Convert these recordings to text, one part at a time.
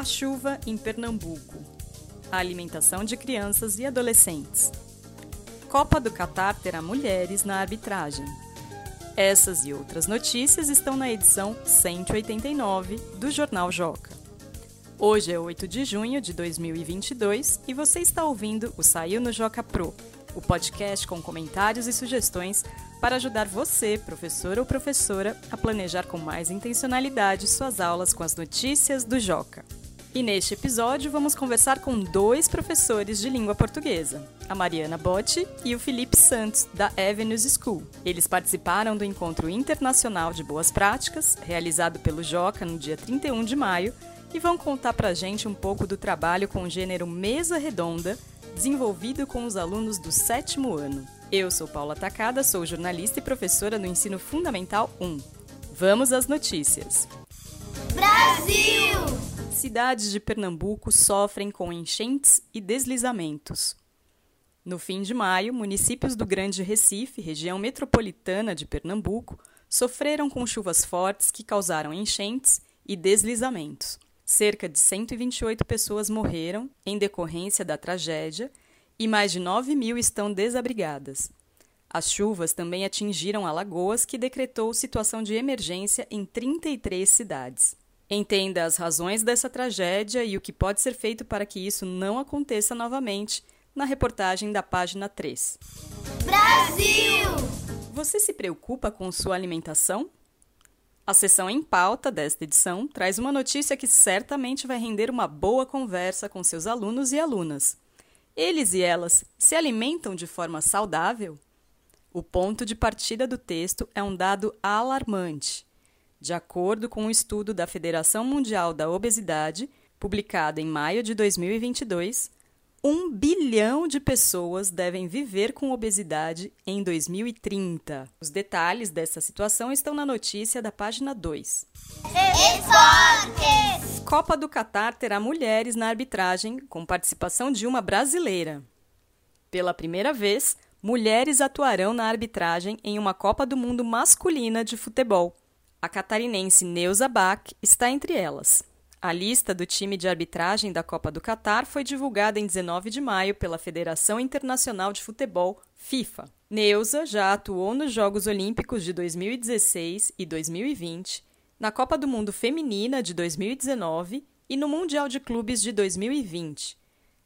A chuva em Pernambuco. A alimentação de crianças e adolescentes. Copa do Catar terá mulheres na arbitragem. Essas e outras notícias estão na edição 189 do Jornal Joca. Hoje é 8 de junho de 2022 e você está ouvindo o Saiu no Joca Pro, o podcast com comentários e sugestões para ajudar você, professor ou professora, a planejar com mais intencionalidade suas aulas com as notícias do Joca. E neste episódio vamos conversar com dois professores de língua portuguesa, a Mariana Botti e o Felipe Santos, da Avenues School. Eles participaram do Encontro Internacional de Boas Práticas, realizado pelo Joca no dia 31 de maio, e vão contar pra gente um pouco do trabalho com o gênero Mesa Redonda, desenvolvido com os alunos do sétimo ano. Eu sou Paula Tacada, sou jornalista e professora no Ensino Fundamental 1. Vamos às notícias. Brasil! Cidades de Pernambuco sofrem com enchentes e deslizamentos. No fim de maio, municípios do Grande Recife, região metropolitana de Pernambuco, sofreram com chuvas fortes que causaram enchentes e deslizamentos. Cerca de 128 pessoas morreram em decorrência da tragédia e mais de 9 mil estão desabrigadas. As chuvas também atingiram Alagoas, que decretou situação de emergência em 33 cidades. Entenda as razões dessa tragédia e o que pode ser feito para que isso não aconteça novamente na reportagem da página 3. Brasil! Você se preocupa com sua alimentação? A sessão em pauta desta edição traz uma notícia que certamente vai render uma boa conversa com seus alunos e alunas. Eles e elas se alimentam de forma saudável? O ponto de partida do texto é um dado alarmante. De acordo com um estudo da Federação Mundial da Obesidade, publicado em maio de 2022, um bilhão de pessoas devem viver com obesidade em 2030. Os detalhes dessa situação estão na notícia da página 2. Esportes! Copa do Catar terá mulheres na arbitragem, com participação de uma brasileira. Pela primeira vez, mulheres atuarão na arbitragem em uma Copa do Mundo masculina de futebol. A catarinense Neuza Bach está entre elas. A lista do time de arbitragem da Copa do Catar foi divulgada em 19 de maio pela Federação Internacional de Futebol, FIFA. Neuza já atuou nos Jogos Olímpicos de 2016 e 2020, na Copa do Mundo Feminina de 2019 e no Mundial de Clubes de 2020.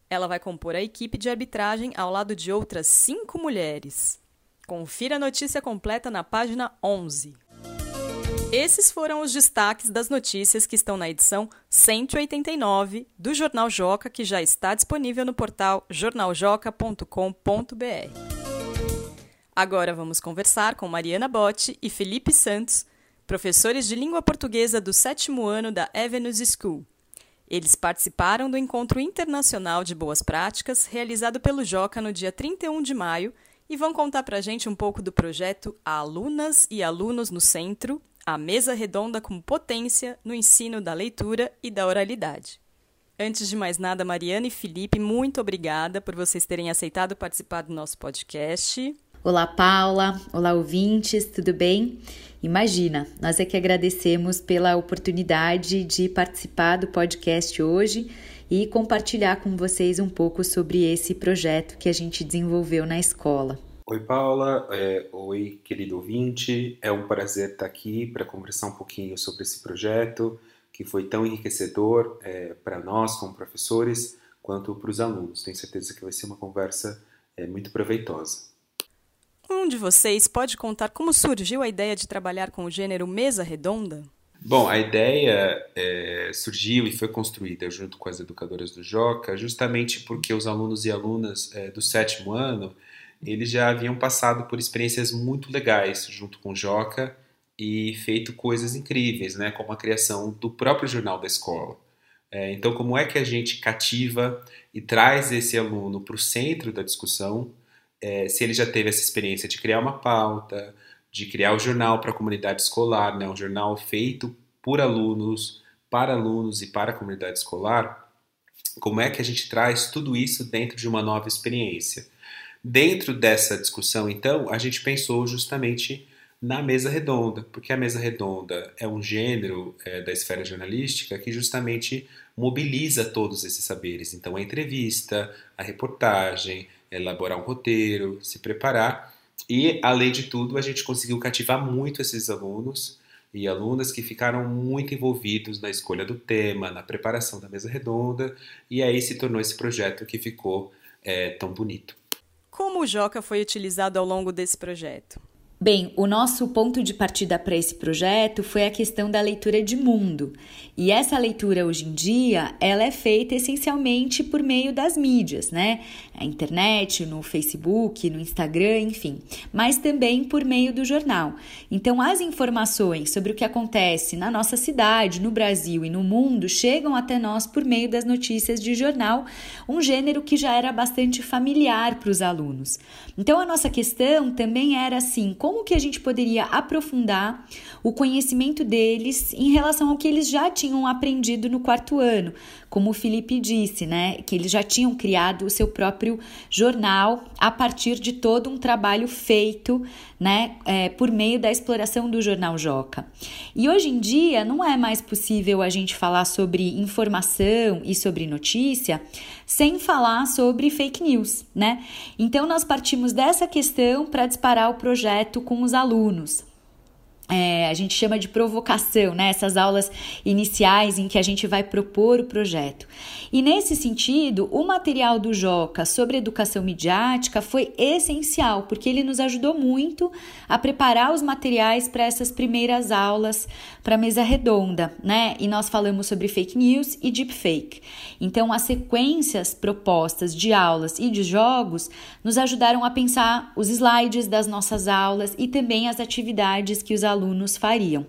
Ela vai compor a equipe de arbitragem ao lado de outras cinco mulheres. Confira a notícia completa na página 11. Esses foram os destaques das notícias que estão na edição 189 do Jornal Joca, que já está disponível no portal jornaljoca.com.br. Agora vamos conversar com Mariana Botti e Felipe Santos, professores de língua portuguesa do sétimo ano da Avenues School. Eles participaram do Encontro Internacional de Boas Práticas, realizado pelo Joca no dia 31 de maio, e vão contar para a gente um pouco do projeto Alunas e Alunos no Centro, a mesa redonda com potência no ensino da leitura e da oralidade. Antes de mais nada, Mariana e Felipe, muito obrigada por vocês terem aceitado participar do nosso podcast. Olá, Paula. Olá, ouvintes, tudo bem? Imagina, nós é que agradecemos pela oportunidade de participar do podcast hoje e compartilhar com vocês um pouco sobre esse projeto que a gente desenvolveu na escola. Oi, Paula. É, oi, querido ouvinte. É um prazer estar aqui para conversar um pouquinho sobre esse projeto que foi tão enriquecedor é, para nós, como professores, quanto para os alunos. Tenho certeza que vai ser uma conversa é, muito proveitosa. Um de vocês pode contar como surgiu a ideia de trabalhar com o gênero mesa redonda? Bom, a ideia é, surgiu e foi construída junto com as educadoras do Joca, justamente porque os alunos e alunas é, do sétimo ano eles já haviam passado por experiências muito legais junto com o Joca e feito coisas incríveis, né, como a criação do próprio jornal da escola. É, então, como é que a gente cativa e traz esse aluno para o centro da discussão, é, se ele já teve essa experiência de criar uma pauta, de criar o um jornal para a comunidade escolar, né, um jornal feito por alunos, para alunos e para a comunidade escolar, como é que a gente traz tudo isso dentro de uma nova experiência? Dentro dessa discussão, então, a gente pensou justamente na mesa redonda, porque a mesa redonda é um gênero é, da esfera jornalística que justamente mobiliza todos esses saberes. Então, a entrevista, a reportagem, elaborar um roteiro, se preparar. E, além de tudo, a gente conseguiu cativar muito esses alunos e alunas que ficaram muito envolvidos na escolha do tema, na preparação da mesa redonda, e aí se tornou esse projeto que ficou é, tão bonito. Como o Joca foi utilizado ao longo desse projeto? Bem, o nosso ponto de partida para esse projeto foi a questão da leitura de mundo. E essa leitura hoje em dia, ela é feita essencialmente por meio das mídias, né? A internet, no Facebook, no Instagram, enfim, mas também por meio do jornal. Então, as informações sobre o que acontece na nossa cidade, no Brasil e no mundo chegam até nós por meio das notícias de jornal, um gênero que já era bastante familiar para os alunos. Então, a nossa questão também era assim, como que a gente poderia aprofundar o conhecimento deles em relação ao que eles já tinham aprendido no quarto ano, como o Felipe disse, né, que eles já tinham criado o seu próprio jornal a partir de todo um trabalho feito, né, é, por meio da exploração do jornal Joca. E hoje em dia não é mais possível a gente falar sobre informação e sobre notícia sem falar sobre fake news, né? Então nós partimos dessa questão para disparar o projeto com os alunos. É, a gente chama de provocação, né? Essas aulas iniciais em que a gente vai propor o projeto. E nesse sentido, o material do Joca sobre educação midiática foi essencial, porque ele nos ajudou muito a preparar os materiais para essas primeiras aulas para mesa redonda, né? E nós falamos sobre fake news e deepfake. Então, as sequências propostas de aulas e de jogos nos ajudaram a pensar os slides das nossas aulas e também as atividades que os alunos fariam.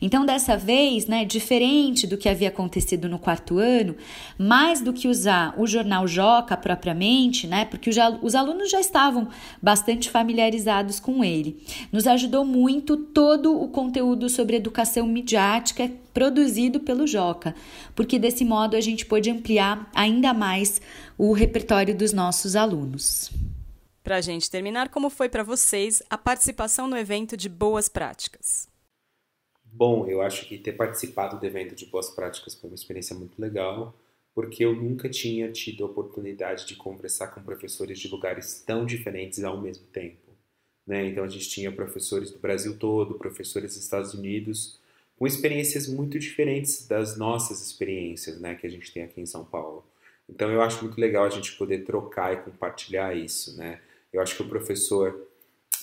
Então, dessa vez, né, diferente do que havia acontecido no quarto ano, mais do que usar o jornal Joca propriamente, né, porque os alunos já estavam bastante familiarizados com ele, nos ajudou muito todo o conteúdo sobre educação midiática produzido pelo Joca, porque desse modo a gente pôde ampliar ainda mais o repertório dos nossos alunos. Para a gente terminar, como foi para vocês a participação no evento de Boas Práticas? Bom, eu acho que ter participado do evento de Boas Práticas foi uma experiência muito legal, porque eu nunca tinha tido a oportunidade de conversar com professores de lugares tão diferentes ao mesmo tempo. Né? Então a gente tinha professores do Brasil todo, professores dos Estados Unidos, com experiências muito diferentes das nossas experiências né, que a gente tem aqui em São Paulo. Então eu acho muito legal a gente poder trocar e compartilhar isso, né? Eu acho que o professor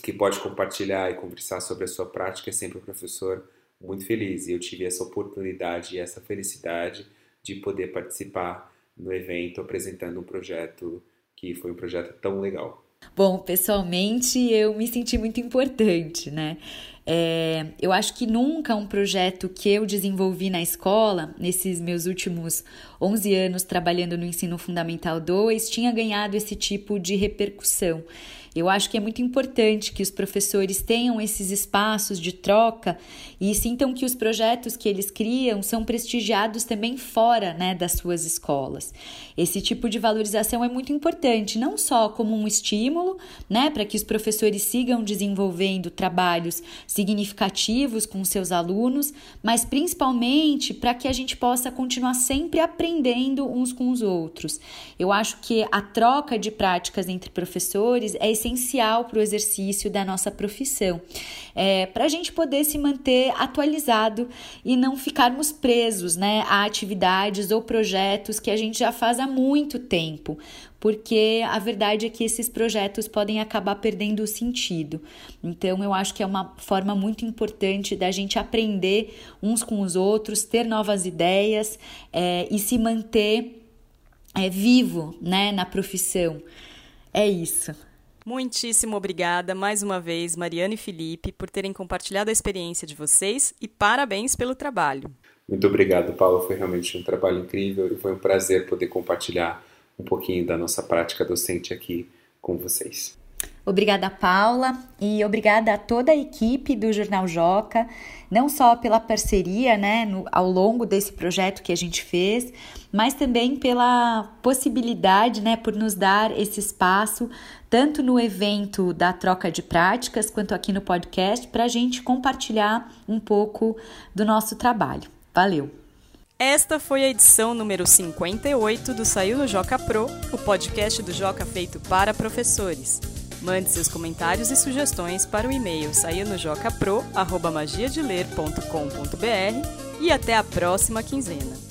que pode compartilhar e conversar sobre a sua prática é sempre um professor muito feliz. E eu tive essa oportunidade e essa felicidade de poder participar no evento apresentando um projeto que foi um projeto tão legal. Bom, pessoalmente eu me senti muito importante, né? É, eu acho que nunca um projeto que eu desenvolvi na escola, nesses meus últimos 11 anos trabalhando no ensino fundamental 2, tinha ganhado esse tipo de repercussão. Eu acho que é muito importante que os professores tenham esses espaços de troca e sintam que os projetos que eles criam são prestigiados também fora né, das suas escolas. Esse tipo de valorização é muito importante, não só como um estímulo né, para que os professores sigam desenvolvendo trabalhos significativos com seus alunos, mas principalmente para que a gente possa continuar sempre aprendendo uns com os outros. Eu acho que a troca de práticas entre professores é essencial para o exercício da nossa profissão, é, para a gente poder se manter atualizado e não ficarmos presos né, a atividades ou projetos que a gente já faz há muito tempo porque a verdade é que esses projetos podem acabar perdendo o sentido. Então, eu acho que é uma forma muito importante da gente aprender uns com os outros, ter novas ideias é, e se manter é, vivo né, na profissão. É isso. Muitíssimo obrigada mais uma vez, Mariana e Felipe, por terem compartilhado a experiência de vocês e parabéns pelo trabalho. Muito obrigado, Paulo. Foi realmente um trabalho incrível e foi um prazer poder compartilhar um pouquinho da nossa prática docente aqui com vocês. Obrigada, Paula, e obrigada a toda a equipe do Jornal Joca, não só pela parceria né, no, ao longo desse projeto que a gente fez, mas também pela possibilidade, né, por nos dar esse espaço, tanto no evento da troca de práticas, quanto aqui no podcast, para a gente compartilhar um pouco do nosso trabalho. Valeu! Esta foi a edição número 58 do Saiu no Joca Pro, o podcast do Joca feito para professores. Mande seus comentários e sugestões para o e-mail saionojocapro@magiadeler.com.br e até a próxima quinzena.